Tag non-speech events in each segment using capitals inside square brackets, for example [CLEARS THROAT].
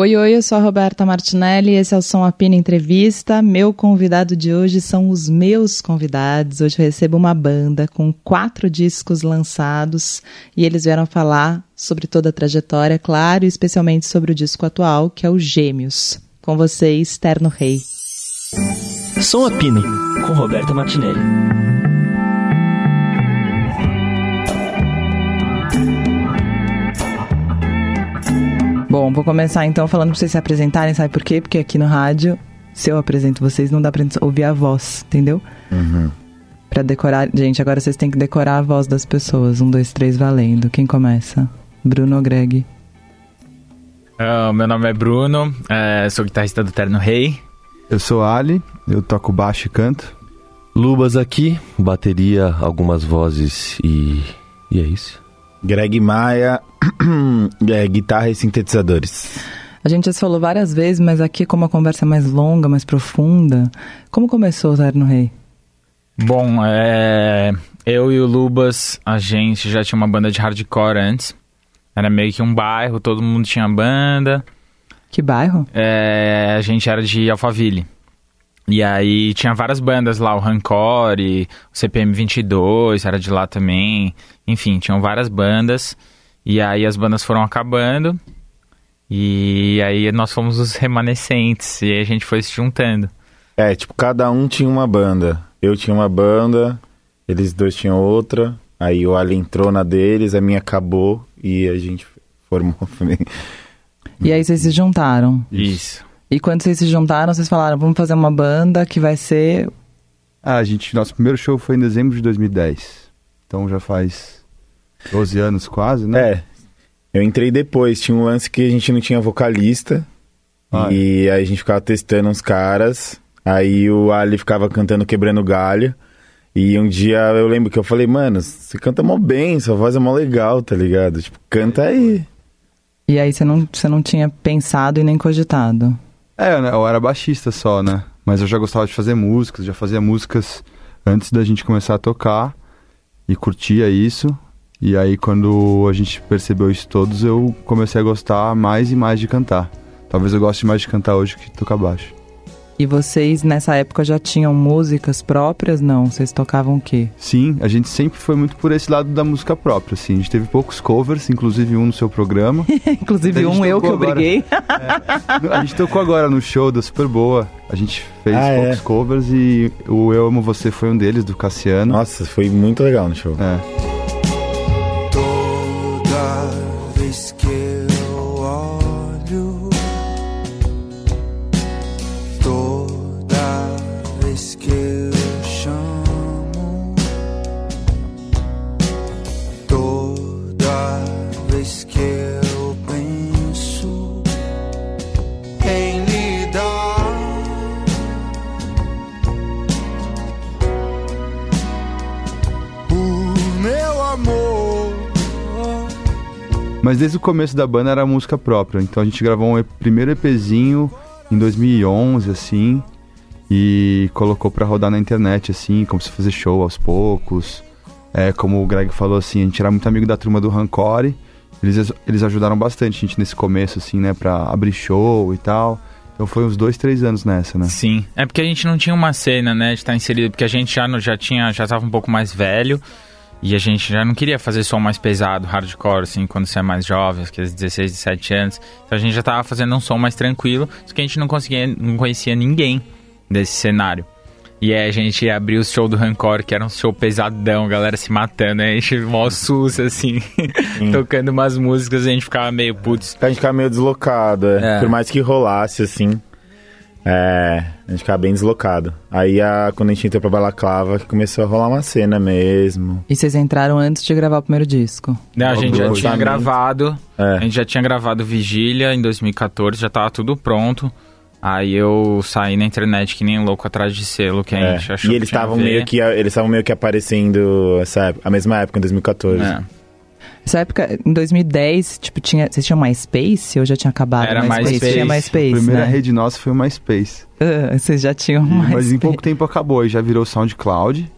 Oi, oi, eu sou a Roberta Martinelli, esse é o Som Apina Entrevista. Meu convidado de hoje são os meus convidados. Hoje eu recebo uma banda com quatro discos lançados e eles vieram falar sobre toda a trajetória, claro, especialmente sobre o disco atual, que é o Gêmeos. Com vocês, Terno Rei. Som Apine, com Roberta Martinelli. Bom, vou começar então falando pra vocês se apresentarem, sabe por quê? Porque aqui no rádio, se eu apresento vocês, não dá pra ouvir a voz, entendeu? Uhum. Pra decorar. Gente, agora vocês têm que decorar a voz das pessoas. Um, dois, três, valendo. Quem começa? Bruno ou Greg? Uh, meu nome é Bruno, é, sou guitarrista do Terno Rei. Eu sou Ali, eu toco baixo e canto. Lubas aqui, bateria, algumas vozes e. e é isso. Greg Maia, [CLEARS THROAT] é, guitarra e sintetizadores. A gente já se falou várias vezes, mas aqui como a conversa é mais longa, mais profunda, como começou o Terno Rei? Bom, é, eu e o Lubas, a gente já tinha uma banda de hardcore antes. Era meio que um bairro, todo mundo tinha banda. Que bairro? É, a gente era de Alphaville. E aí tinha várias bandas lá, o Rancore, o CPM 22 era de lá também. Enfim, tinham várias bandas. E aí as bandas foram acabando. E aí nós fomos os remanescentes. E aí a gente foi se juntando. É, tipo, cada um tinha uma banda. Eu tinha uma banda, eles dois tinham outra. Aí o Ali entrou na deles, a minha acabou e a gente formou. [LAUGHS] E aí vocês se juntaram. Isso. E quando vocês se juntaram, vocês falaram, vamos fazer uma banda que vai ser. Ah, a gente, nosso primeiro show foi em dezembro de 2010. Então já faz 12 anos quase, né? É. Eu entrei depois, tinha um lance que a gente não tinha vocalista. Ah, e é. aí a gente ficava testando uns caras. Aí o Ali ficava cantando Quebrando Galho. E um dia eu lembro que eu falei, mano, você canta mó bem, sua voz é mó legal, tá ligado? Tipo, canta aí. E aí você não, você não tinha pensado e nem cogitado? É, eu era baixista só, né? Mas eu já gostava de fazer músicas, já fazia músicas antes da gente começar a tocar e curtia isso. E aí quando a gente percebeu isso todos, eu comecei a gostar mais e mais de cantar. Talvez eu goste mais de cantar hoje que tocar baixo. E vocês nessa época já tinham músicas próprias? Não, vocês tocavam o quê? Sim, a gente sempre foi muito por esse lado da música própria, assim. A gente teve poucos covers, inclusive um no seu programa. [LAUGHS] inclusive um eu que eu briguei. é. A gente tocou agora no show da Super Boa. A gente fez ah, poucos é? covers e o Eu Amo Você foi um deles, do Cassiano. Nossa, foi muito legal no show. É. Mas desde o começo da banda era música própria. Então a gente gravou um primeiro EPzinho em 2011, assim, e colocou para rodar na internet, assim, como se fazer show aos poucos. É, como o Greg falou, assim, a gente era muito amigo da turma do Rancore. Eles, eles ajudaram bastante a gente nesse começo, assim, né, pra abrir show e tal. Então foi uns dois, três anos nessa, né? Sim. É porque a gente não tinha uma cena, né, de estar inserido, porque a gente já, já tinha, já tava um pouco mais velho. E a gente já não queria fazer som mais pesado, hardcore, assim, quando você é mais jovem, aqueles 16, 17 anos. Então a gente já tava fazendo um som mais tranquilo, só que a gente não conseguia, não conhecia ninguém desse cenário. E aí a gente abriu o show do Rancor, que era um show pesadão, galera se matando, aí a gente mó sus, assim, [LAUGHS] tocando umas músicas, a gente ficava meio putz. A gente ficava meio deslocado, é. É. por mais que rolasse, assim. É, a gente ficava bem deslocado. Aí a, quando a gente entrou pra Balaclava, começou a rolar uma cena mesmo. E vocês entraram antes de gravar o primeiro disco? Não, a gente já tinha gravado. É. A gente já tinha gravado Vigília em 2014, já tava tudo pronto. Aí eu saí na internet que nem louco atrás de selo que a é. gente achou E eles estavam meio que eles estavam meio que aparecendo essa a mesma época em 2014. É. Nessa época, em 2010, tipo, tinha, vocês tinham MySpace ou já tinha acabado Era MySpace? MySpace. Tinha MySpace, A primeira né? rede nossa foi o MySpace. Uh, [LAUGHS] vocês já tinham MySpace. Mas em pouco tempo acabou, e já virou SoundCloud.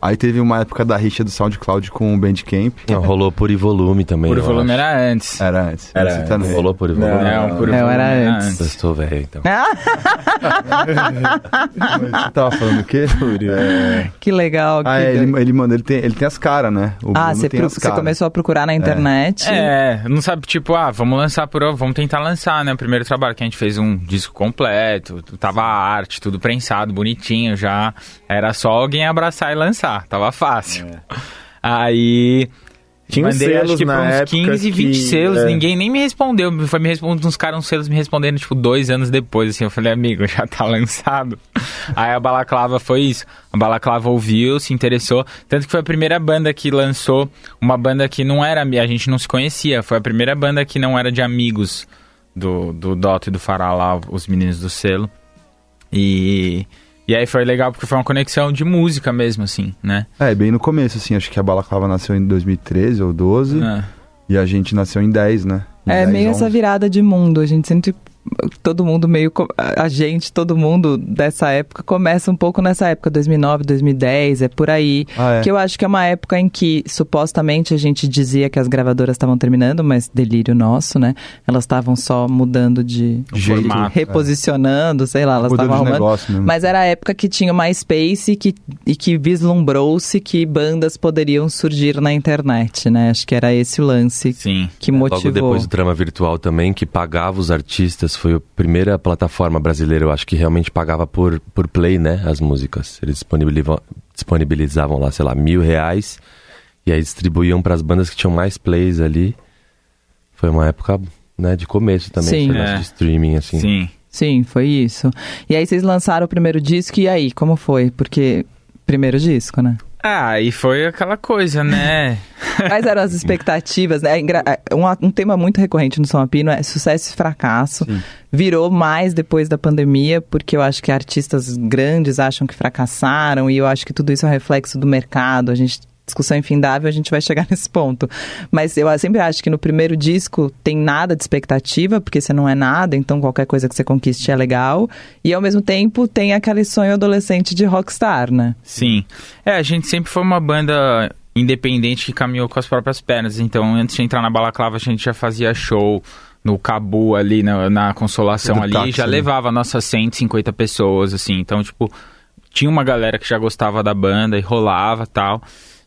Aí teve uma época da rixa do SoundCloud com o Bandcamp. Não, rolou por volume também. Por volume era antes. Era antes. Era antes. Também. Rolou por volume. Não, não, por não, era antes. Eu estou velho, então. [LAUGHS] Você tava falando o quê? É. Que legal. Ah, que é, ele, ele, manda, ele, tem, ele tem as caras, né? O ah, você, pro, você começou a procurar na internet. É. é, não sabe, tipo, ah, vamos lançar por. Vamos tentar lançar, né? O primeiro trabalho que a gente fez um disco completo, tava a arte, tudo prensado, bonitinho já. Era só alguém abraçar e lançar, tava fácil. É. Aí tinha Mandei, selos acho que na uns 15, 20 que, selos, é... ninguém nem me respondeu. Foi me respondendo, uns caras, uns selos me respondendo, tipo, dois anos depois, assim. Eu falei, amigo, já tá lançado. [LAUGHS] Aí a Balaclava foi isso. A Balaclava ouviu, se interessou. Tanto que foi a primeira banda que lançou, uma banda que não era, a gente não se conhecia. Foi a primeira banda que não era de amigos do, do Dota e do Fará lá, os meninos do selo. E... E aí foi legal porque foi uma conexão de música mesmo, assim, né? É, bem no começo, assim, acho que a Balaclava nasceu em 2013 ou 12 é. e a gente nasceu em 10, né? Em é 10, meio 11. essa virada de mundo, a gente sempre todo mundo meio a gente, todo mundo dessa época começa um pouco nessa época 2009, 2010, é por aí, ah, é. que eu acho que é uma época em que supostamente a gente dizia que as gravadoras estavam terminando, mas delírio nosso, né? Elas estavam só mudando de, jeito, reposicionando, é. sei lá, elas estavam arrumando. Mas era a época que tinha o MySpace e que, e que vislumbrou-se que bandas poderiam surgir na internet, né? Acho que era esse o lance Sim. que motivou. Logo depois do Trama Virtual também, que pagava os artistas foi a primeira plataforma brasileira, eu acho, que realmente pagava por, por play, né? As músicas. Eles disponibilizavam, disponibilizavam lá, sei lá, mil reais. E aí distribuíam para as bandas que tinham mais plays ali. Foi uma época, né, de começo também, Sim. É. de streaming, assim. Sim. Sim, foi isso. E aí vocês lançaram o primeiro disco, e aí, como foi? Porque primeiro disco, né? Ah, e foi aquela coisa, né? [LAUGHS] Quais eram as expectativas? Né? É um, um, tema muito recorrente no São Apino é sucesso e fracasso. Sim. Virou mais depois da pandemia, porque eu acho que artistas grandes acham que fracassaram, e eu acho que tudo isso é um reflexo do mercado. A gente discussão infindável, a gente vai chegar [LAUGHS] nesse ponto. Mas eu sempre acho que no primeiro disco tem nada de expectativa, porque você não é nada, então qualquer coisa que você conquiste é legal. E ao mesmo tempo tem aquele sonho adolescente de rockstar, né? Sim. É, a gente sempre foi uma banda independente que caminhou com as próprias pernas. Então, antes de entrar na Balaclava, a gente já fazia show no Cabu ali, na, na Consolação ali, táxi, já né? levava nossas 150 pessoas, assim. Então, tipo, tinha uma galera que já gostava da banda e rolava tal.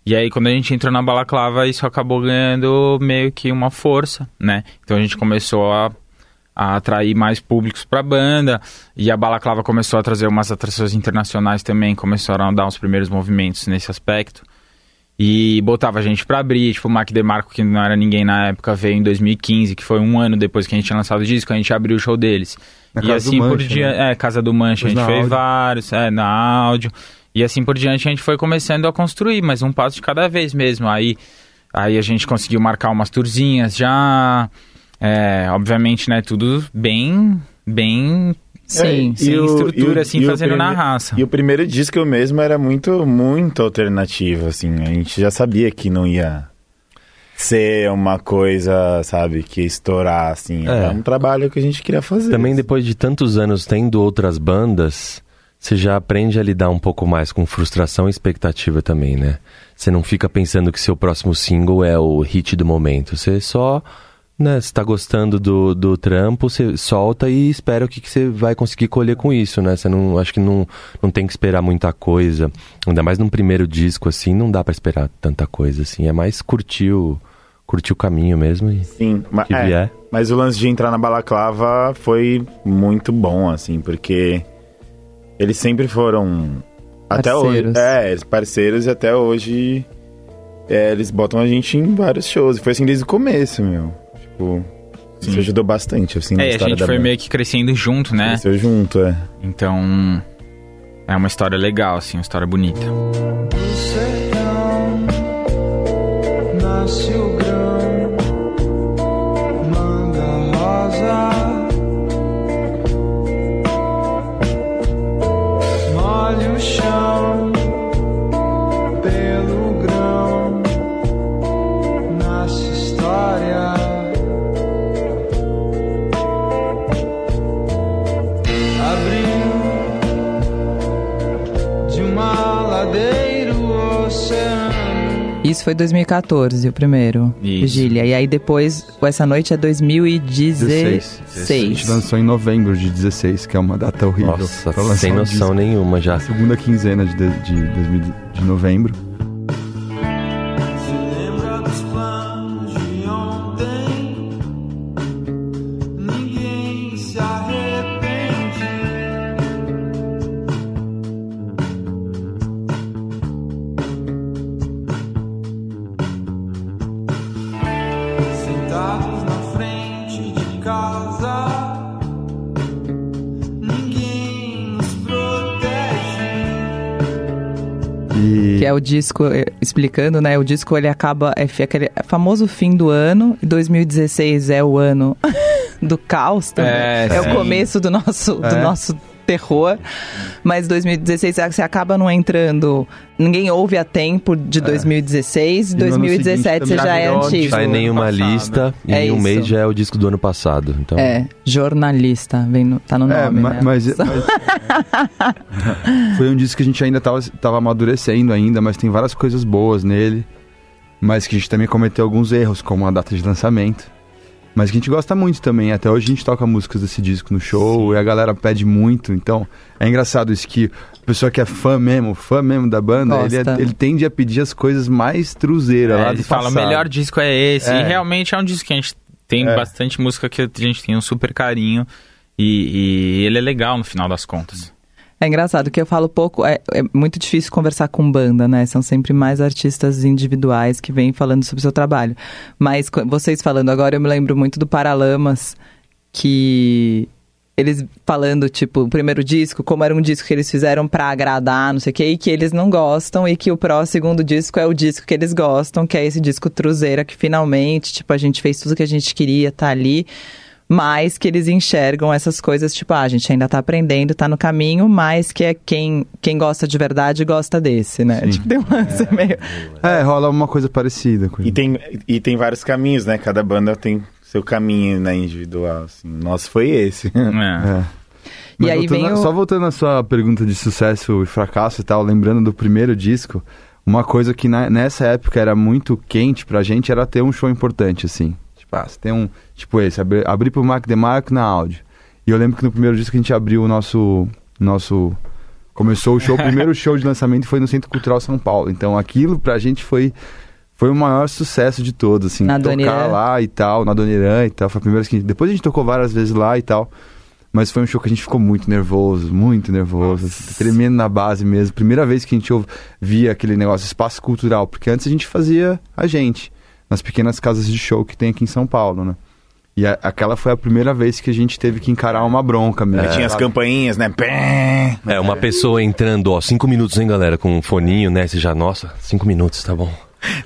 E aí, quando a gente entrou na balaclava, isso acabou ganhando meio que uma força, né? Então a gente começou a, a atrair mais públicos para a banda. E a balaclava começou a trazer umas atrações internacionais também, começaram a dar uns primeiros movimentos nesse aspecto. E botava a gente para abrir, tipo o Mac DeMarco, que não era ninguém na época, veio em 2015, que foi um ano depois que a gente tinha lançado o disco, a gente abriu o show deles. Na e assim por dia, né? é, Casa do Mancha, a gente fez áudio. vários, é, na áudio. E assim por diante a gente foi começando a construir, mas um passo de cada vez mesmo. Aí, aí a gente conseguiu marcar umas tourzinhas já. É, obviamente, né, tudo bem, bem Sim, é, sem o, estrutura, o, assim, fazendo na raça. E o primeiro disco mesmo era muito, muito alternativo, assim. A gente já sabia que não ia ser uma coisa, sabe, que estourar, assim. É. Era um trabalho que a gente queria fazer. Também depois de tantos anos tendo outras bandas, você já aprende a lidar um pouco mais com frustração e expectativa também, né? Você não fica pensando que seu próximo single é o hit do momento. Você só, né, você tá gostando do, do trampo, você solta e espera o que, que você vai conseguir colher com isso, né? Você não, acho que não, não tem que esperar muita coisa. Ainda mais num primeiro disco, assim, não dá para esperar tanta coisa, assim. É mais curtir o, curtir o caminho mesmo e Sim, mas, que é, mas o lance de entrar na balaclava foi muito bom, assim, porque eles sempre foram. Até hoje. É, parceiros e até hoje. É, eles botam a gente em vários shows. Foi assim desde o começo, meu. Tipo. Sim. Isso ajudou bastante, assim, é, a gente foi banda. meio que crescendo junto, né? Cresceu junto, é. Então. É uma história legal, assim, uma história bonita. Do foi 2014, o primeiro. Isso. Vigília. E aí depois, Essa Noite é 2016. 16. A gente lançou em novembro de 16, que é uma data horrível. Nossa, sem noção nenhuma já. Segunda quinzena de, de, de, de novembro. Disco, eh, explicando, né? O disco ele acaba, é aquele famoso fim do ano, e 2016 é o ano [LAUGHS] do caos também. É, é o começo do nosso, é. do nosso terror. Mas 2016 você acaba não entrando. Ninguém ouve a tempo de 2016. É. 2017 você já é antigo. Sai nenhuma lista e é em um isso. mês já é o disco do ano passado. Então... É, jornalista, vem no, tá no é, nome. Mas, né? mas, [LAUGHS] mas... [LAUGHS] foi um disco que a gente ainda tava, tava amadurecendo ainda, mas tem várias coisas boas nele. Mas que a gente também cometeu alguns erros, como a data de lançamento. Mas que a gente gosta muito também. Até hoje a gente toca músicas desse disco no show Sim. e a galera pede muito. Então é engraçado isso que a pessoa que é fã mesmo, fã mesmo da banda, ele, é, ele, tende a pedir as coisas mais truzeiras é, lá do ele fala, o melhor disco é esse. É. E realmente é um disco que a gente tem é. bastante música que a gente tem um super carinho. E, e ele é legal no final das contas. É engraçado que eu falo pouco, é, é, muito difícil conversar com banda, né? São sempre mais artistas individuais que vêm falando sobre o seu trabalho. Mas vocês falando agora, eu me lembro muito do Paralamas, que eles falando, tipo, o primeiro disco, como era um disco que eles fizeram para agradar, não sei o quê, e que eles não gostam, e que o próximo segundo disco é o disco que eles gostam, que é esse disco Truzeira, que finalmente, tipo, a gente fez tudo que a gente queria, tá ali mas que eles enxergam essas coisas, tipo, ah, a gente ainda tá aprendendo, tá no caminho, mas que é quem, quem gosta de verdade gosta desse, né? Sim. Tipo, tem um lance é, meio... É, rola uma coisa parecida com e tem E tem vários caminhos, né? Cada banda tem seu caminho, né, individual, assim. Nosso foi esse. [LAUGHS] É. é. Mas e aí vem o... Só voltando à sua pergunta de sucesso e fracasso e tal, lembrando do primeiro disco, uma coisa que na, nessa época era muito quente pra gente era ter um show importante, assim. Tipo, ah, você tem um Tipo esse, abrir, abrir pro Mark DeMarco na áudio. E eu lembro que no primeiro disco que a gente abriu o nosso. nosso começou o show, o [LAUGHS] primeiro show de lançamento foi no Centro Cultural São Paulo. Então aquilo pra gente foi foi o maior sucesso de todos, assim, na tocar lá e tal, na Dona Irã e tal, foi a primeira que depois a gente tocou várias vezes lá e tal. Mas foi um show que a gente ficou muito nervoso, muito nervoso, assim, tremendo na base mesmo. Primeira vez que a gente via aquele negócio, espaço cultural, porque antes a gente fazia a gente, nas pequenas casas de show que tem aqui em São Paulo, né? E a, aquela foi a primeira vez que a gente teve que encarar uma bronca mesmo. É, tinha as campainhas, né? É, uma pessoa entrando, ó, cinco minutos, hein, galera, com um foninho, né? Você já, nossa, cinco minutos, tá bom.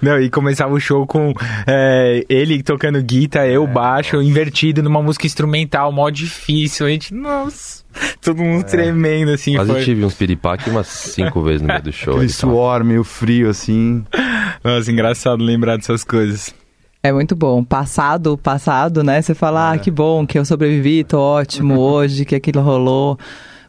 Não, e começava o show com é, ele tocando guitarra, eu é, baixo, invertido numa música instrumental, mó difícil. A gente, nossa, todo mundo é. tremendo, assim. Quase foi... tive uns piripaque umas cinco vezes no meio do [LAUGHS] show. Aquele suor meio frio, assim. Nossa, engraçado lembrar dessas coisas. É muito bom. Passado, passado, né? Você fala, ah, é. ah, que bom que eu sobrevivi, tô ótimo [LAUGHS] hoje, que aquilo rolou.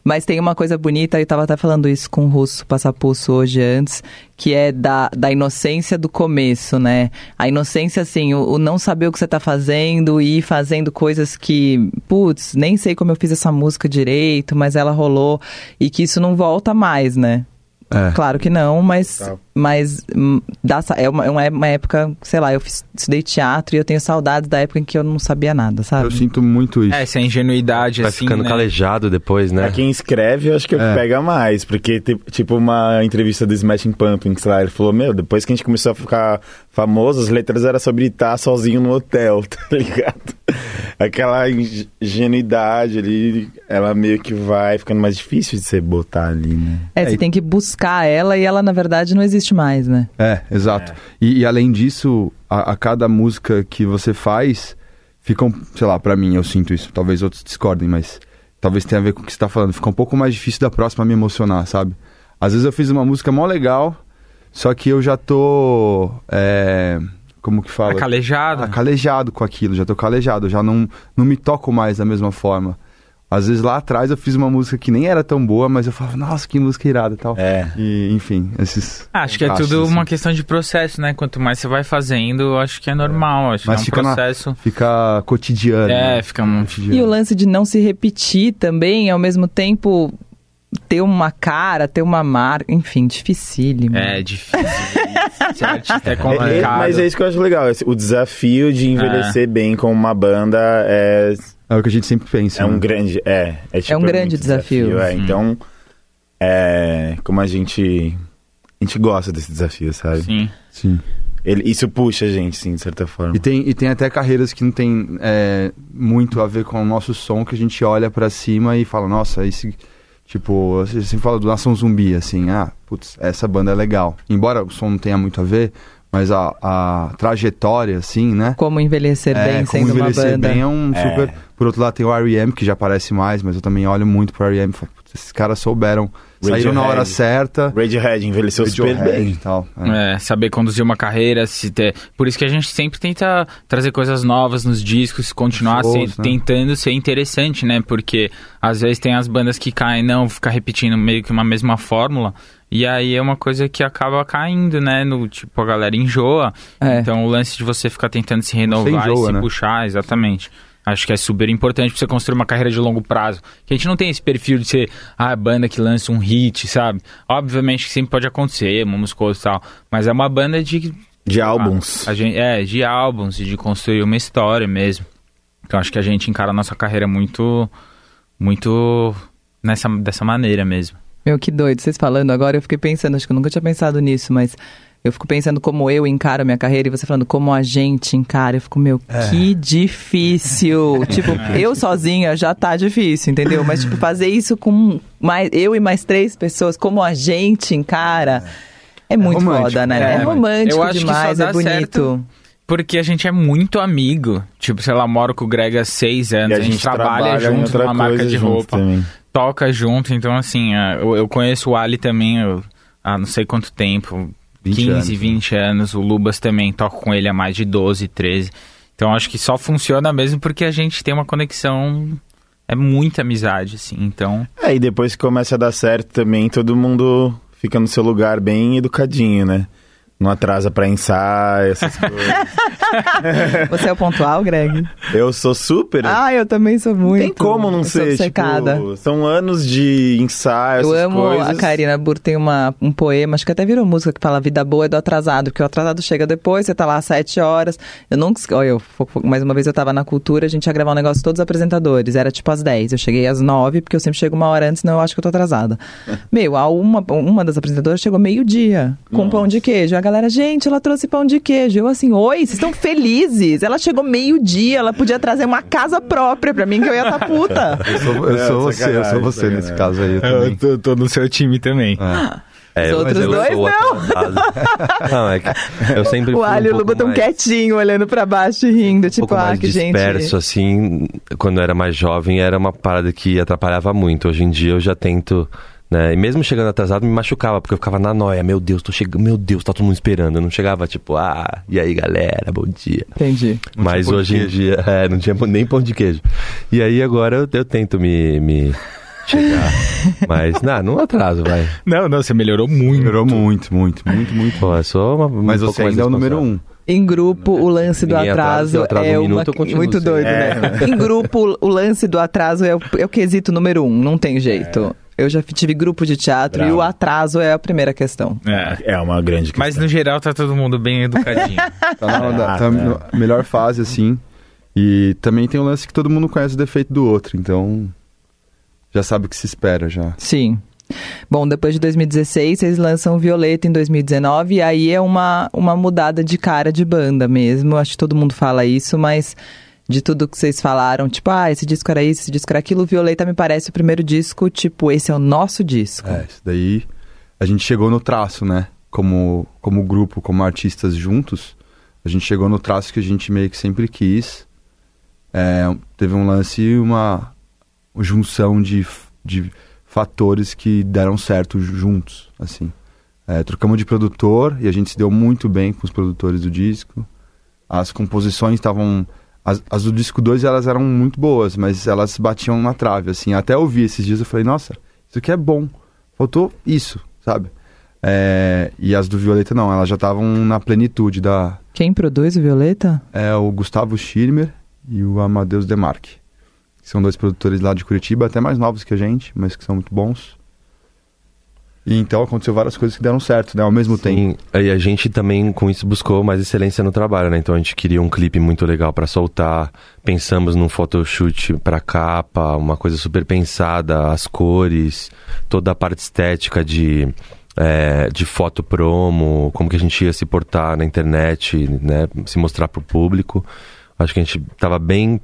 Mas tem uma coisa bonita, eu estava até falando isso com o Russo Passapulso hoje antes, que é da, da inocência do começo, né? A inocência, assim, o, o não saber o que você está fazendo e ir fazendo coisas que, putz, nem sei como eu fiz essa música direito, mas ela rolou e que isso não volta mais, né? É. Claro que não, mas, tá. mas hum, dá, é, uma, é uma época, sei lá, eu fiz, estudei teatro e eu tenho saudades da época em que eu não sabia nada, sabe? Eu sinto muito isso. É, essa ingenuidade, Vai assim, ficando né? calejado depois, né? Pra quem escreve, eu acho que é. pega mais, porque, tipo, uma entrevista do Smashing Pumpkins lá, ele falou, meu, depois que a gente começou a ficar famoso, as letras eram sobre estar sozinho no hotel, [LAUGHS] tá ligado? Aquela ingenuidade ali, ela meio que vai ficando mais difícil de você botar ali, né? É, você é, tem que buscar ela e ela, na verdade, não existe mais, né? É, exato. É. E, e, além disso, a, a, cada música que você faz, ficam, sei lá, para mim, eu sinto isso, talvez outros discordem, mas talvez tenha a ver com o que você tá falando. Fica um pouco mais difícil da próxima me emocionar, sabe? Às vezes eu fiz uma música mó legal, só que eu já tô. É como que fala? Acalejado. Acalejado com aquilo, já tô calejado, já não, não me toco mais da mesma forma. às vezes lá atrás eu fiz uma música que nem era tão boa, mas eu falava, nossa, que música irada e tal. É. E, enfim, esses. Ah, acho que é tudo assim. uma questão de processo, né? Quanto mais você vai fazendo, acho que é normal. Acho mas que é um processo. Na, fica cotidiano. É, né? fica muito. Cotidiano. E o lance de não se repetir também, ao mesmo tempo ter uma cara, ter uma marca, enfim, dificílimo. É, difícil. [LAUGHS] Ser artista é complicado. mas é isso que eu acho legal. O desafio de envelhecer é. bem com uma banda é. É o que a gente sempre pensa. É né? um grande. É, é, tipo, é um grande desafio. desafio. É, então, é, como a gente. A gente gosta desse desafio, sabe? Sim. Sim. Ele, isso puxa a gente, sim, de certa forma. E tem, e tem até carreiras que não tem é, muito a ver com o nosso som, que a gente olha para cima e fala, nossa, esse Tipo, você sempre fala do Nação Zumbi, assim, ah, putz, essa banda é legal. Embora o som não tenha muito a ver, mas a, a trajetória, assim, né? Como envelhecer é, bem como sendo envelhecer uma banda. bem é um é. Por outro lado tem o R.E.M., que já aparece mais, mas eu também olho muito pro R.E.M. Esses caras souberam Saíram na hora certa. Radiohead envelheceu Radiohead super bem. E tal, é. é. saber conduzir uma carreira, se ter... Por isso que a gente sempre tenta trazer coisas novas nos discos, continuar Shows, se... né? tentando ser interessante, né? Porque às vezes tem as bandas que caem, não, ficar repetindo meio que uma mesma fórmula. E aí é uma coisa que acaba caindo, né? No, tipo, a galera enjoa. É. Então o lance de você ficar tentando se renovar enjoa, e se né? puxar, exatamente. Acho que é super importante pra você construir uma carreira de longo prazo. Que a gente não tem esse perfil de ser a banda que lança um hit, sabe? Obviamente que sempre pode acontecer, uma música e tal. Mas é uma banda de. De álbuns. A, a gente, é, de álbuns e de construir uma história mesmo. Então acho que a gente encara a nossa carreira muito. Muito nessa, dessa maneira mesmo. Meu, que doido. Vocês falando agora, eu fiquei pensando, acho que eu nunca tinha pensado nisso, mas eu fico pensando como eu encaro a minha carreira e você falando como a gente encara. Eu fico, meu, é. que difícil. [LAUGHS] tipo, eu sozinha já tá difícil, entendeu? Mas, tipo, fazer isso com mais, eu e mais três pessoas, como a gente encara, é, é muito é foda, né? É, é romântico demais, é bonito. Certo. Porque a gente é muito amigo. Tipo, sei lá, moro com o Greg há seis anos. A, a, gente, gente trabalha, trabalha junto numa marca de roupa. Também. Toca junto. Então, assim, é, eu, eu conheço o Ali também eu, há não sei quanto tempo. 15, anos, 20 né? anos. O Lubas também toca com ele há mais de 12, 13. Então acho que só funciona mesmo porque a gente tem uma conexão. É muita amizade, assim, então. É, e depois que começa a dar certo também, todo mundo fica no seu lugar bem educadinho, né? Não atrasa para ensaio, essas [LAUGHS] coisas. Você é o pontual, Greg? Eu sou super. Ah, eu também sou muito. Tem como não ser, tipo, são anos de ensaio, Eu amo coisas. a Karina Burr tem uma, um poema, acho que até virou música que fala vida boa é do atrasado, porque o atrasado chega depois, você tá lá às sete horas. Eu nunca, olha, eu, mais uma vez eu tava na cultura, a gente ia gravar um negócio todos os apresentadores, era tipo às dez. Eu cheguei às nove, porque eu sempre chego uma hora antes, senão eu acho que eu tô atrasada. [LAUGHS] Meu, a uma, uma das apresentadoras chegou meio-dia, com Nossa. pão de queijo. A galera, gente, ela trouxe pão de queijo. Eu assim, oi, vocês estão felizes? Ela chegou meio-dia, ela podia trazer uma casa própria pra mim, que eu ia estar tá puta. [LAUGHS] eu sou, eu sou você, eu sou você nesse caso aí. Eu, eu tô, tô, no seu time também. É. Os outros dois, não. [LAUGHS] não, é que eu sempre O Alho e o Luba tão mais... quietinho, olhando pra baixo e rindo, tipo, um ah, que gente... disperso, assim, quando eu era mais jovem, era uma parada que atrapalhava muito. Hoje em dia eu já tento né? E mesmo chegando atrasado, me machucava, porque eu ficava na noia. Meu Deus, tô chegando. Meu Deus, tá todo mundo esperando. Eu não chegava tipo, ah, e aí galera, bom dia. Entendi. Não Mas hoje em dia, [LAUGHS] é, não tinha nem pão de queijo. E aí agora eu, eu tento me, me chegar. [LAUGHS] Mas, não, não atraso, vai. Não, não, você melhorou muito. Melhorou muito, muito, muito, muito. Pô, é só uma, Mas você ainda é o número um. Em grupo, o lance do atraso, atraso é um minuto, uma... muito doido, é. né? em grupo, o lance do atraso é o, é o quesito número um, não tem jeito. É. Eu já tive grupo de teatro Bravo. e o atraso é a primeira questão. É, é uma grande questão. Mas no geral tá todo mundo bem educadinho. [LAUGHS] tá na, tá na melhor fase, assim. E também tem o lance que todo mundo conhece o defeito do outro, então já sabe o que se espera já. Sim. Bom, depois de 2016, vocês lançam Violeta em 2019, e aí é uma, uma mudada de cara de banda mesmo. Acho que todo mundo fala isso, mas de tudo que vocês falaram, tipo, ah, esse disco era isso, esse disco era aquilo, Violeta me parece o primeiro disco, tipo, esse é o nosso disco. É, isso daí a gente chegou no traço, né? Como, como grupo, como artistas juntos, a gente chegou no traço que a gente meio que sempre quis. É, teve um lance, uma junção de, de fatores que deram certo juntos, assim. É, trocamos de produtor e a gente se deu muito bem com os produtores do disco. As composições estavam As, as do disco 2 elas eram muito boas, mas elas batiam na trave, assim. Até ouvir esses dias eu falei, nossa, isso aqui é bom. Faltou isso, sabe? É, e as do Violeta não, elas já estavam na plenitude da. Quem produz o Violeta? É o Gustavo Schirmer e o Amadeus Demarque. São dois produtores lá de Curitiba, até mais novos que a gente, mas que são muito bons. E então aconteceu várias coisas que deram certo, né? Ao mesmo Sim, tempo. E a gente também com isso buscou mais excelência no trabalho, né? Então a gente queria um clipe muito legal para soltar. Pensamos num photoshoot para capa, uma coisa super pensada, as cores, toda a parte estética de é, de foto promo, como que a gente ia se portar na internet, né? Se mostrar para o público. Acho que a gente estava bem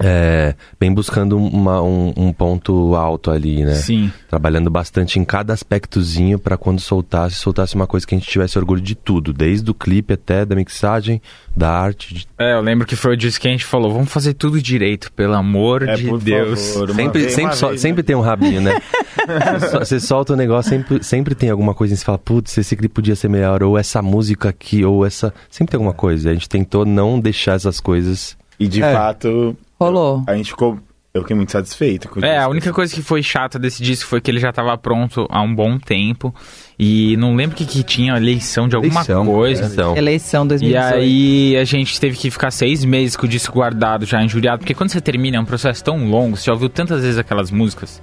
é, bem buscando uma, um, um, ponto alto ali, né? Sim. Trabalhando bastante em cada aspectozinho para quando soltasse, soltasse uma coisa que a gente tivesse orgulho de tudo, desde o clipe até da mixagem, da arte. De... É, eu lembro que foi o disco que a gente falou, vamos fazer tudo direito, pelo amor é, de Deus. Favor, sempre sempre, so, sempre tem um rabinho, né? [LAUGHS] você solta o um negócio, sempre, sempre tem alguma coisa e você fala, putz, esse clipe podia ser melhor, ou essa música aqui, ou essa. Sempre tem alguma coisa. A gente tentou não deixar essas coisas. E de é. fato, Rolou. A gente ficou. Eu fiquei muito satisfeito com É, disco. a única coisa que foi chata desse disco foi que ele já estava pronto há um bom tempo. E não lembro que, que tinha eleição de alguma eleição, coisa. Eleição. eleição 2018. E aí a gente teve que ficar seis meses com o disco guardado já injuriado. Porque quando você termina é um processo tão longo, você já ouviu tantas vezes aquelas músicas.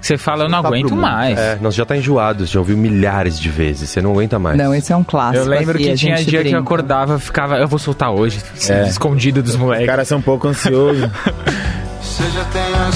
Você fala, eu não tá aguento mais. É, nós já tá enjoado, já ouviu milhares de vezes, você não aguenta mais. Não, esse é um clássico. Eu lembro que tinha dia brinca. que eu acordava, ficava, eu vou soltar hoje, é. escondido dos moleques. Os caras são um pouco ansiosos. [LAUGHS] Você já tem a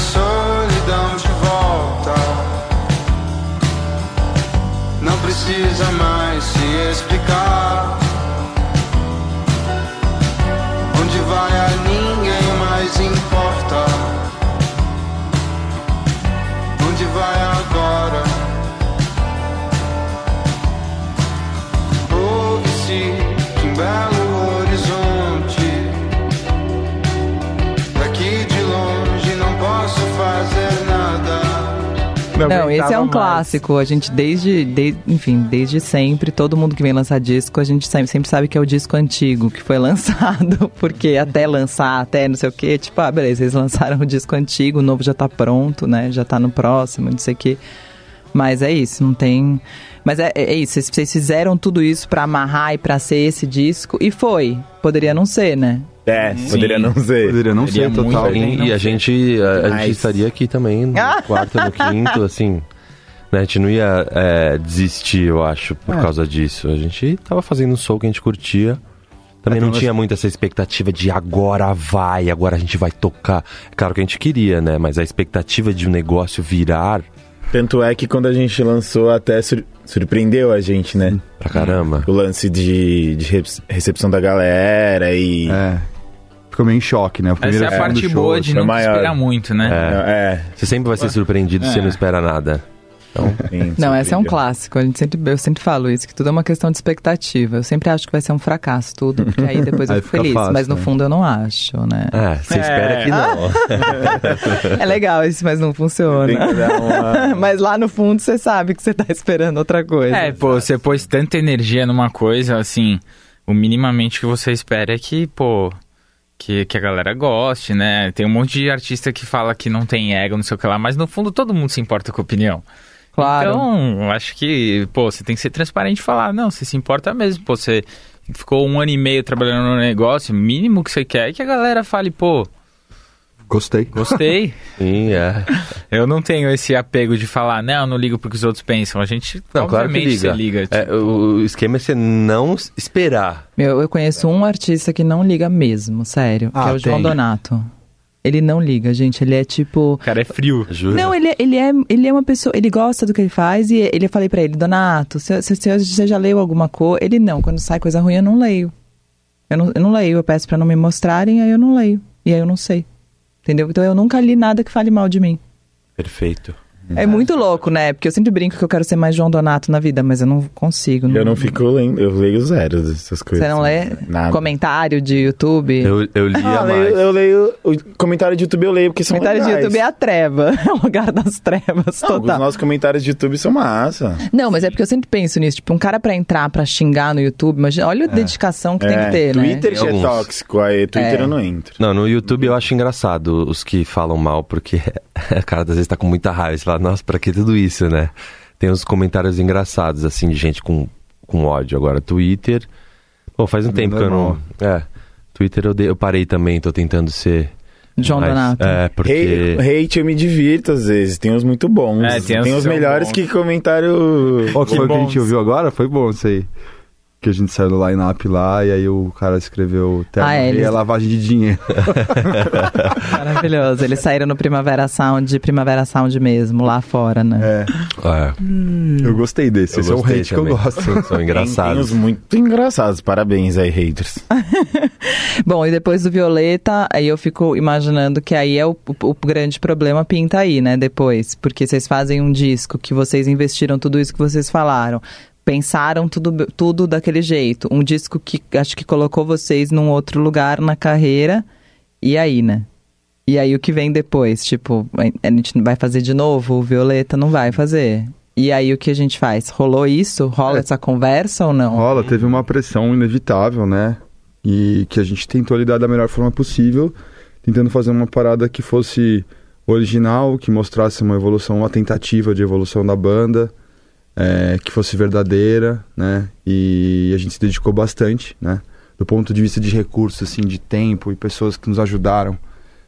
nada. Não, esse é um mais. clássico. A gente desde, desde, enfim, desde sempre, todo mundo que vem lançar disco, a gente sempre, sempre sabe que é o disco antigo que foi [LAUGHS] lançado, porque até lançar, até não sei o que, tipo, ah, beleza, eles lançaram o disco antigo, o novo já tá pronto, né? Já tá no próximo, não sei o que. Mas é isso, não tem. Mas é, é isso, vocês fizeram tudo isso para amarrar e pra ser esse disco, e foi. Poderia não ser, né? É, Sim. poderia não ser. Poderia não ser, total. E, e a gente, a, a gente estaria aqui também no quarto, no quinto, [LAUGHS] assim. Né? A gente não ia é, desistir, eu acho, por é. causa disso. A gente tava fazendo um show que a gente curtia. Também não tinha muito essa expectativa de agora vai, agora a gente vai tocar. Claro que a gente queria, né? Mas a expectativa de um negócio virar. Tanto é que quando a gente lançou, até sur surpreendeu a gente, né? Pra caramba. O lance de, de recepção da galera e. É ficou meio em choque, né? Essa é a parte boa de não esperar muito, né? É. é. Você sempre vai ser surpreendido é. se você não espera nada. Então, Sim, não, esse é um clássico. A gente sempre, eu sempre falo isso, que tudo é uma questão de expectativa. Eu sempre acho que vai ser um fracasso tudo, porque aí depois eu fico feliz. Fácil, mas no né? fundo eu não acho, né? Ah, você é. espera que não. [LAUGHS] é legal isso, mas não funciona. Uma... [LAUGHS] mas lá no fundo você sabe que você tá esperando outra coisa. É, pô, você pôs tanta energia numa coisa, assim, o minimamente que você espera é que, pô, que, que a galera goste, né? Tem um monte de artista que fala que não tem ego, não sei o que lá, mas no fundo todo mundo se importa com a opinião. Claro. Então, acho que, pô, você tem que ser transparente e falar, não, você se importa mesmo, pô, você ficou um ano e meio trabalhando no negócio, mínimo que você quer é que a galera fale, pô, Gostei. Gostei. [LAUGHS] Sim, é. Eu não tenho esse apego de falar, não, não ligo porque os outros pensam. A gente, não, claro que liga. liga tipo... é, o esquema é você não esperar. Meu, eu conheço um artista que não liga mesmo, sério, ah, que é o tem. João Donato. Ele não liga, gente. Ele é tipo. O cara é frio. Jura? Não, ele, é, ele, é, ele é uma pessoa. Ele gosta do que ele faz e ele, eu falei pra ele, Donato, você, você já leu alguma coisa? Ele não. Quando sai coisa ruim, eu não leio. Eu não, eu não leio. Eu peço pra não me mostrarem, aí eu não leio. E aí eu não sei. Entendeu? Então eu nunca li nada que fale mal de mim. Perfeito. É muito louco, né? Porque eu sempre brinco que eu quero ser mais João Donato na vida, mas eu não consigo. Eu não fico lendo, eu leio zero dessas coisas. Você não lê Nada. comentário de YouTube? Eu, eu lia Ah, mais. leio, eu leio. O comentário de YouTube eu leio porque são comentário de legais. YouTube é a treva, [LAUGHS] é o lugar das trevas, Não, os total. nossos comentários de YouTube são massa. Não, mas é porque eu sempre penso nisso. Tipo, um cara pra entrar, pra xingar no YouTube, imagina, olha a dedicação que tem que ter, né? É, Twitter já é tóxico, aí Twitter É. eu não entro. Não, no YouTube eu acho engraçado os que falam mal, porque [LAUGHS] a cara às vezes tá com muita raiva. Você fala, nossa, pra que tudo isso, né? Tem uns comentários engraçados, assim, de gente com, com ódio. Agora, Twitter. Pô, faz um Também tempo que eu não. É. Twitter eu, dei- eu parei também, tô tentando ser. João mais- Donato. É, porque. Hate, hate eu me divirto às vezes. Tem uns muito bons. É, tem uns que os melhores bons. que comentário. Ó, que foi o que a gente ouviu agora? Foi bom isso aí. Que a gente saiu do line-up lá e aí o cara escreveu Terra Ah, é, e eles- a lavagem de dinheiro. [LAUGHS] Maravilhoso. Eles saíram no Primavera Sound, Primavera Sound mesmo, lá fora, né? É, É, eu gostei desse. Eu Esse é um gostei hate que eu também. gosto. são Tem, tem engraçados. uns muito engraçados. Parabéns aí, haters. [LAUGHS] Bom, e depois do Violeta, aí eu fico imaginando que aí é o, o- o grande problema pinta aí, né? Depois. Porque vocês fazem um disco que vocês investiram tudo isso que vocês falaram. Pensaram tudo, tudo daquele jeito. Um disco que acho que colocou vocês num outro lugar na carreira. E aí, né? E aí o que vem depois? Tipo, a gente vai fazer de novo? O Violeta não vai fazer. E aí o que a gente faz? Rolou isso? Rola É. essa conversa ou não? Rola, teve uma pressão inevitável, né? E que a gente tentou lidar da melhor forma possível, tentando fazer uma parada que fosse original, que mostrasse uma evolução, uma tentativa de evolução da banda, é, que fosse verdadeira, né? E a gente se dedicou bastante, né? Do ponto de vista de recursos, assim, de tempo e pessoas que nos ajudaram.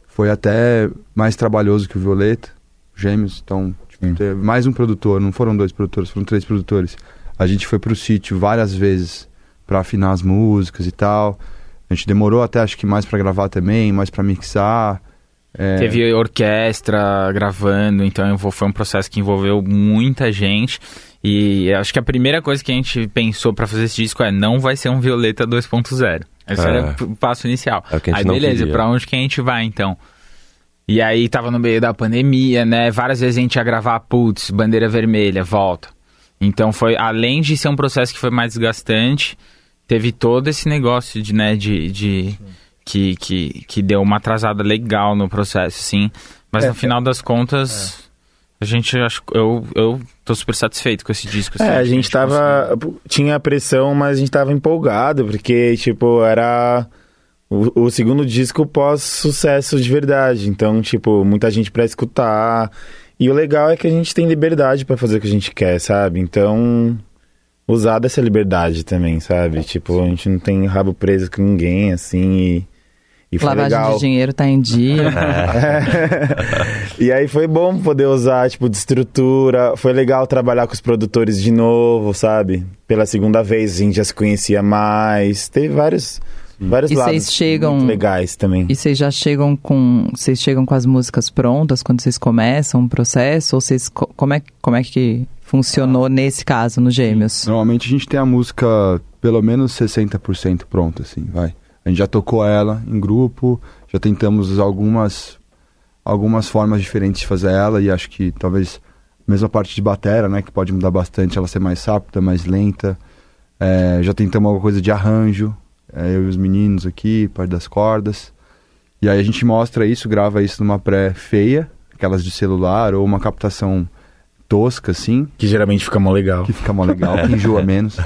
Foi até mais trabalhoso que o Violeta, Gêmeos, então, tipo, teve mais um produtor, não foram dois produtores, foram três produtores. A gente foi pro sítio várias vezes para afinar as músicas e tal. A gente demorou até acho que mais para gravar também, mais para mixar. É, Teve orquestra gravando, então foi um processo que envolveu muita gente. E acho que a primeira coisa que a gente pensou pra fazer esse disco é não vai ser um Violeta 2.0. Esse É. era o passo inicial. É aí beleza, pra onde que a gente vai então? E aí tava no meio da pandemia, né? Várias vezes a gente ia gravar, putz, bandeira vermelha, volta. Então foi, além de ser um processo que foi mais desgastante, teve todo esse negócio de, né, de, de que, que, que deu uma atrasada legal no processo, sim. Mas É, no final das contas, a gente acho eu eu tô super satisfeito com esse disco. assim, É, a que gente tava. Tinha pressão, mas a gente tava empolgado, porque, tipo, era o, o segundo disco pós-sucesso de verdade. Então, tipo, muita gente pra escutar. E o legal é que a gente tem liberdade pra fazer o que a gente quer, sabe? Então, usar dessa liberdade também, sabe? Tipo, a gente não tem rabo preso com ninguém, assim, e. E foi Lavagem legal. de dinheiro tá em dia. [LAUGHS] e aí foi bom poder usar, tipo, de estrutura. Foi legal trabalhar com os produtores de novo, sabe? Pela segunda vez a gente já se conhecia mais. Teve vários, vários E lados chegam- muito legais também. E vocês já chegam com. Vocês chegam com as músicas prontas quando vocês começam o processo? Ou vocês. co- Como é, como é que funcionou nesse caso, no Gêmeos? Normalmente a gente tem a música pelo menos 60% pronta, assim, vai. A gente já tocou ela em grupo, já tentamos algumas algumas formas diferentes de fazer ela e acho que talvez mesmo a parte de batera, né, que pode mudar bastante, ela ser mais rápida, mais lenta. É, já tentamos alguma coisa de arranjo, é, eu e os meninos aqui, parte das cordas. E aí a gente mostra isso, grava isso numa pré feia, aquelas de celular ou uma captação tosca assim, Que geralmente fica mó legal. que fica mó legal, que enjoa [LAUGHS] menos,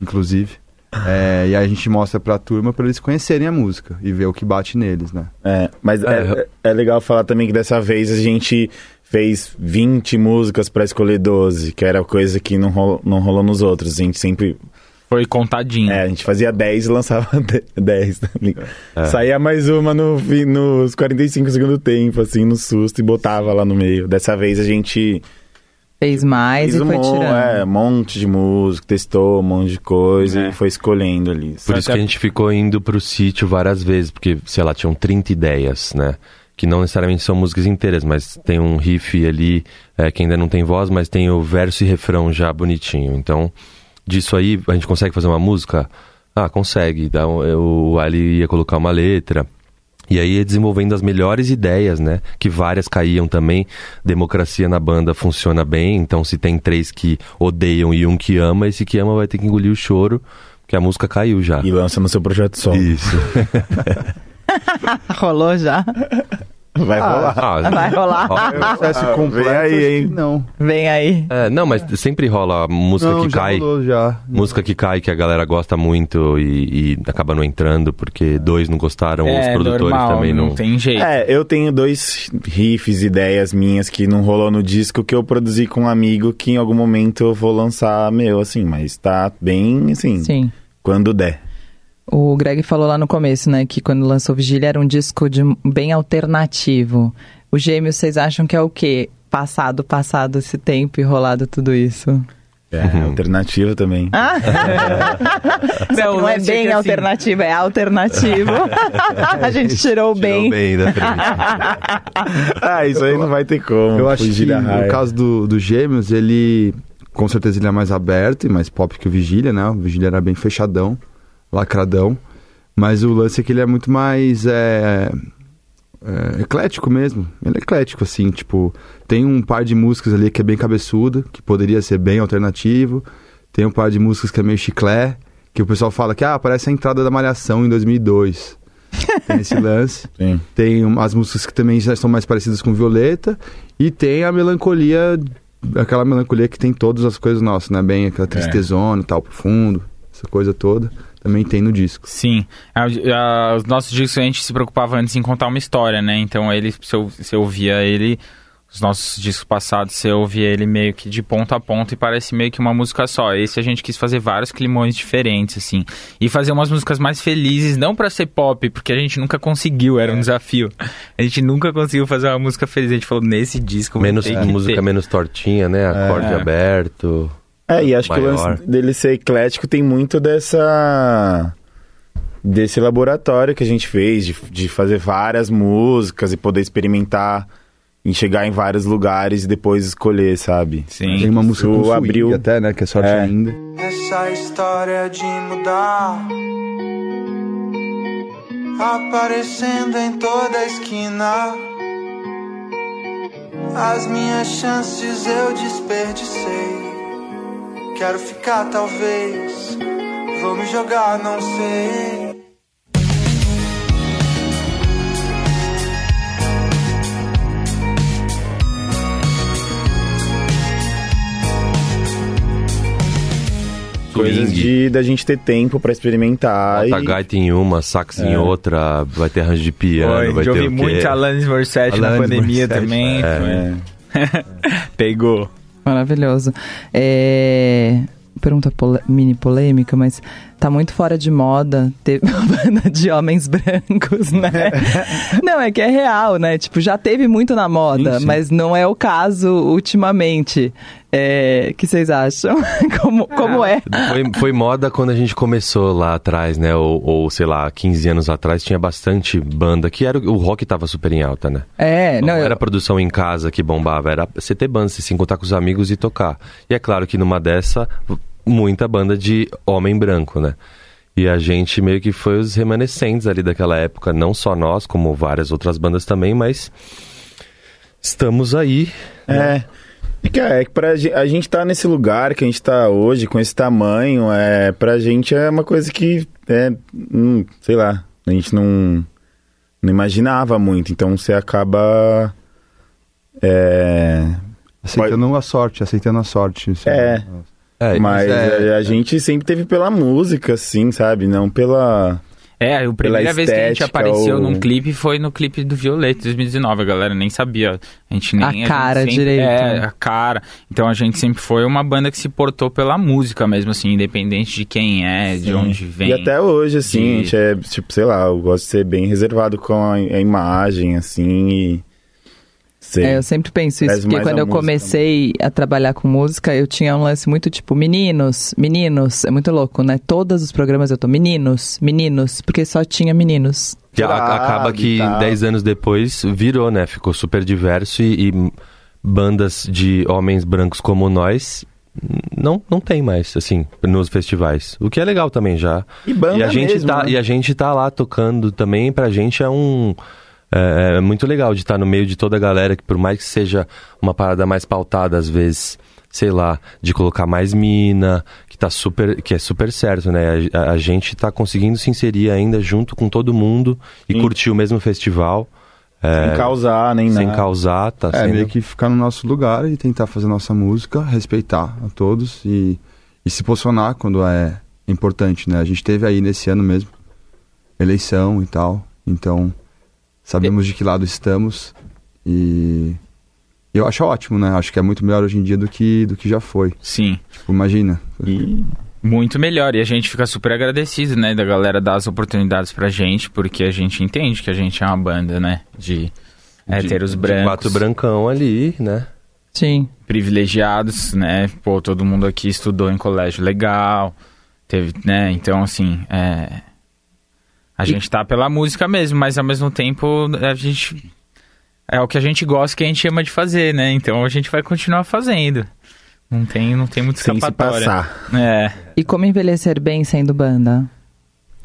inclusive. É, e aí a gente mostra pra turma pra eles conhecerem a música e ver o que bate neles, né? É, mas é, é legal falar também que dessa vez a gente fez 20 músicas pra escolher 12, que era coisa que não rolou, não rolou nos outros. A gente sempre. Foi contadinho. É, a gente fazia 10 e lançava 10. Tá ligado? Saía mais uma no, nos 45 segundos do tempo, assim, no susto, e botava lá no meio. Dessa vez a gente Fez mais fez e um foi tirando. é, um monte de música, testou um monte de coisa É. e foi escolhendo ali. Por isso que a gente ficou indo pro sítio várias vezes, porque, sei lá, tinham 30 ideias, né? Que não necessariamente são músicas inteiras, mas tem um riff ali é, que ainda não tem voz, mas tem o verso e refrão já bonitinho. Então, disso aí, a gente consegue fazer uma música? Ah, consegue. Então, eu- o Ali ia colocar uma letra. E aí desenvolvendo as melhores ideias, né? Que várias caíam também. Democracia na banda funciona bem, então se tem três que odeiam e um que ama, esse que ama vai ter que engolir o choro, porque a música caiu já. E lança no seu projeto solo. Isso. [LAUGHS] Rolou já? [LAUGHS] [LAUGHS] Vai rolar. Ah, Vai rolar. Sucesso completo, vem aí, hein? Não. Vem aí. É, não, mas sempre rola música não, que já cai. rolou, já. Música que cai, que a galera gosta muito e, e acaba não entrando porque dois não gostaram, ou os É, produtores normal, também não. não tem jeito. É, eu tenho dois riffs, ideias minhas que não rolou no disco que eu produzi com um amigo que em algum momento eu vou lançar meu, assim, mas tá bem, assim, Sim. quando der. O Greg falou lá no começo, né, que quando lançou Vigília era um disco de, bem alternativo. O Gêmeos, vocês acham que é o quê? Passado, passado esse tempo e rolado tudo isso? É, alternativa também. Ah! Não, Não, é o é bem assim, alternativo, é alternativo. [LAUGHS] A gente tirou Tirou bem. bem da frente. [LAUGHS] ah, isso aí não vai ter como. Eu acho que no caso do, do Gêmeos, ele. Com certeza ele é mais aberto e mais pop que o Vigília, né? O Vigília era bem fechadão, lacradão. Mas o lance é que ele é muito mais. É, é, eclético mesmo. Ele é eclético, assim, tipo. Tem um par de músicas ali que é bem cabeçudo, que poderia ser bem alternativo. Tem um par de músicas que é meio chiclé, que o pessoal fala que, ah, parece a entrada da Malhação em 2002. [LAUGHS] Tem esse lance. Sim. Tem as músicas que também já são mais parecidas com Violeta. E tem a melancolia, aquela melancolia que tem todas as coisas nossas, né? Bem aquela tristezona e tal, profundo, essa coisa toda. Também tem no disco. Sim. A- a- os nossos discos a gente se preocupava antes em contar uma história, né? Então ele, se eu, se eu ouvia ele, os nossos discos passados, você ouvia ele meio que de ponta a ponta e parece meio que uma música só. Esse a gente quis fazer vários climões diferentes, assim. E fazer umas músicas mais felizes, não pra ser pop, porque a gente nunca conseguiu, era um desafio. A gente nunca conseguiu fazer uma música feliz. A gente falou, nesse disco Menos, música ter. menos tortinha, né? Acorde É. aberto. É, e acho que o Maior. lance dele ser eclético tem muito dessa. desse laboratório que a gente fez, de, de fazer várias músicas e poder experimentar em chegar em vários lugares e depois escolher, sabe? Sim. Tem uma música com swing abriu- até, né? Que é sorte É. ainda. Essa história de mudar Aparecendo em toda esquina As minhas chances eu desperdicei Quero ficar talvez Vou me jogar, não sei Coisas de da gente ter tempo pra experimentar. Bota e... gaita em uma, sax em É. outra, vai ter arranjo de piano, Oi, vai ter ouvi o quê? muito Alanis Morissette na Alanis pandemia Morissette, também. É. foi- [LAUGHS] Pegou. Maravilhoso. É, Pergunta pole- mini polêmica, mas tá muito fora de moda ter [LAUGHS] uma banda de homens brancos, né? [LAUGHS] não, é que é real, né? Tipo, já teve muito na moda, Sim, sim. mas não é o caso ultimamente. É, O que vocês acham? [LAUGHS] como, como é? Foi, foi moda quando a gente começou lá atrás, né? Ou, ou, sei lá, 15 anos atrás, tinha bastante banda, que era o rock tava super em alta, né? É, Não, não, eu- era produção em casa que bombava, era você ter banda, você se encontrar com os amigos e tocar. E é claro que numa dessa, muita banda de homem branco, né? E a gente meio que foi os remanescentes ali daquela época, não só nós, como várias outras bandas também, mas estamos aí. É. É que, é que pra, a gente tá nesse lugar que a gente tá hoje, com esse tamanho, é, pra gente é uma coisa que, é, hum, sei lá, a gente não, não imaginava muito. Então você acaba. É, Aceitando a sorte, aceitando a sorte. assim. É. É, mas é- a, a gente sempre teve pela música, assim, sabe? Não pela. É, a primeira vez que a gente apareceu ou- num clipe foi no clipe do Violeta 2019. A galera nem sabia. A gente nem. A cara sempre- direito, É, né? a cara. Então a gente sempre foi uma banda que se portou pela música mesmo, assim, independente de quem é, de Sim. onde vem. E até hoje, assim, de- a gente é, tipo, sei lá, eu gosto de ser bem reservado com a, a imagem, assim, e. Sei. É, eu sempre penso isso, porque quando eu música, comecei a trabalhar com música, eu tinha um lance muito tipo, meninos, meninos, é muito louco, né? Todos os programas eu tô, meninos, meninos, porque só tinha meninos. Que acaba que e tal. 10 anos depois virou, né? Ficou super diverso e, e bandas de homens brancos como nós não, não tem mais, assim, nos festivais. O que é legal também já. E banda e a gente mesmo, tá né? E a gente tá lá tocando também, pra gente é um... É, é muito legal de estar no meio de toda a galera, que por mais que seja uma parada mais pautada, às vezes, sei lá, de colocar mais mina, que tá super, que é super certo, né? A, a gente tá conseguindo se inserir ainda junto com todo mundo e Sim. curtir o mesmo festival. é, Sem causar, nem sem nada. causar, tá É, sendo... meio que ficar no nosso lugar e tentar fazer nossa música, respeitar a todos e, e se posicionar quando é importante, né? A gente teve aí nesse ano mesmo eleição e tal, então sabemos de que lado estamos e eu acho ótimo, né? Acho que é muito melhor hoje em dia do que, do que já foi. Sim. Tipo, imagina. E Muito melhor. E a gente fica super agradecido, né? Da galera dar as oportunidades pra gente, porque a gente entende que a gente é uma banda, né? De héteros de brancos. quatro brancão ali, né? Sim. privilegiados, né? Pô, todo mundo aqui estudou em colégio legal, teve, né? Então, assim, é... a gente tá pela música mesmo, mas ao mesmo tempo a gente é o que a gente gosta, que a gente ama de fazer, né? Então a gente vai continuar fazendo. Não tem, não tem muito sem se passar. É. E como envelhecer bem sendo banda?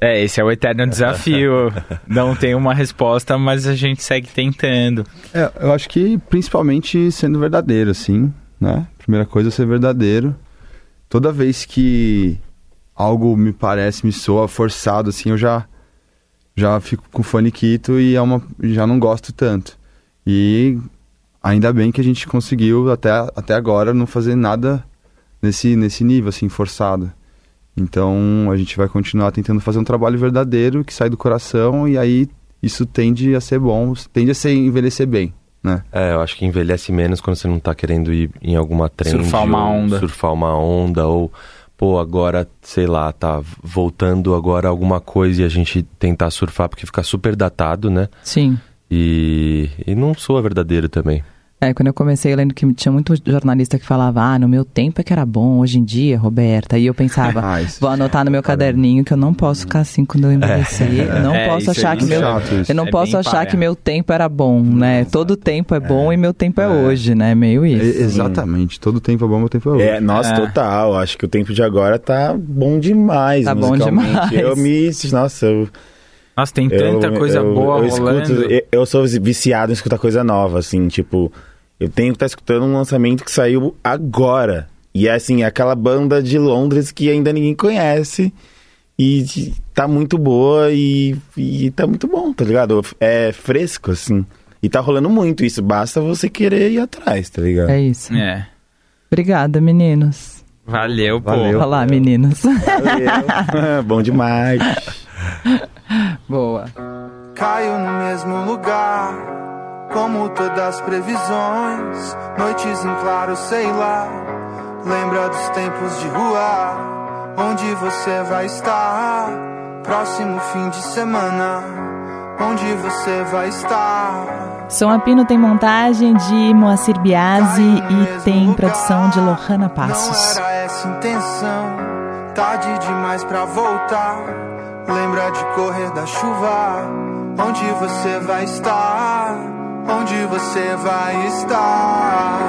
É, esse é o eterno desafio. [LAUGHS] Não tem uma resposta, mas a gente segue tentando. É, eu acho que principalmente sendo verdadeiro, assim, né? Primeira coisa é ser verdadeiro. Toda vez que algo me parece, me soa forçado, assim, eu já já fico com faniquito e é uma, já não gosto tanto. E ainda bem que a gente conseguiu até, até agora não fazer nada nesse, nesse nível, assim, forçado. Então a gente vai continuar tentando fazer um trabalho verdadeiro que sai do coração e aí isso tende a ser bom, tende a ser envelhecer bem, né? É, eu acho que envelhece menos quando você não tá querendo ir em alguma trend. Surfar uma onda. Surfar uma onda, ou, pô, agora, sei lá, tá voltando agora alguma coisa e a gente tentar surfar, porque fica super datado, né? Sim. E, e não soa verdadeiro também. É, quando eu comecei, eu lembro que tinha muito jornalista que falava, ah, no meu tempo é que era bom, hoje em dia, Roberta. E eu pensava, [LAUGHS] Ah, vou anotar no meu caderninho que eu não posso ficar assim quando eu envelhecer. Eu não É, posso é achar que muito meu. Eu não É posso achar que meu tempo era bom, né? Todo tempo é bom e meu tempo é, hoje, né? Meio E- isso. exatamente, todo tempo é bom, meu tempo é hoje. É, nossa, É. total. Acho que o tempo de agora tá bom demais. Tá bom demais. Eu me. Nossa, eu. Nossa, tem tanta eu- coisa eu- boa eu rolando. escuto, eu, eu sou viciado em escutar coisa nova, assim, tipo. Eu tenho que estar escutando um lançamento que saiu agora. E é assim, aquela banda de Londres que ainda ninguém conhece. E tá muito boa e, e tá muito bom, tá ligado? É fresco, assim. E tá rolando muito isso. Basta você querer ir atrás, tá ligado? É isso. É. Obrigada, meninos. Valeu, pô. Valeu. Olá, meninos. Valeu. [LAUGHS] [LAUGHS] bom demais. [LAUGHS] Boa. Caio no mesmo lugar, como todas as previsões. Noites em claro, sei lá. Lembra dos tempos de rua, onde você vai estar? Próximo fim de semana, onde você vai estar? Som Apino tem montagem de Moacir Biasi e tem lugar, produção de Lohana Passos. Não era essa intenção, tarde demais pra voltar. Lembra de correr da chuva, onde você vai estar? Onde você vai estar?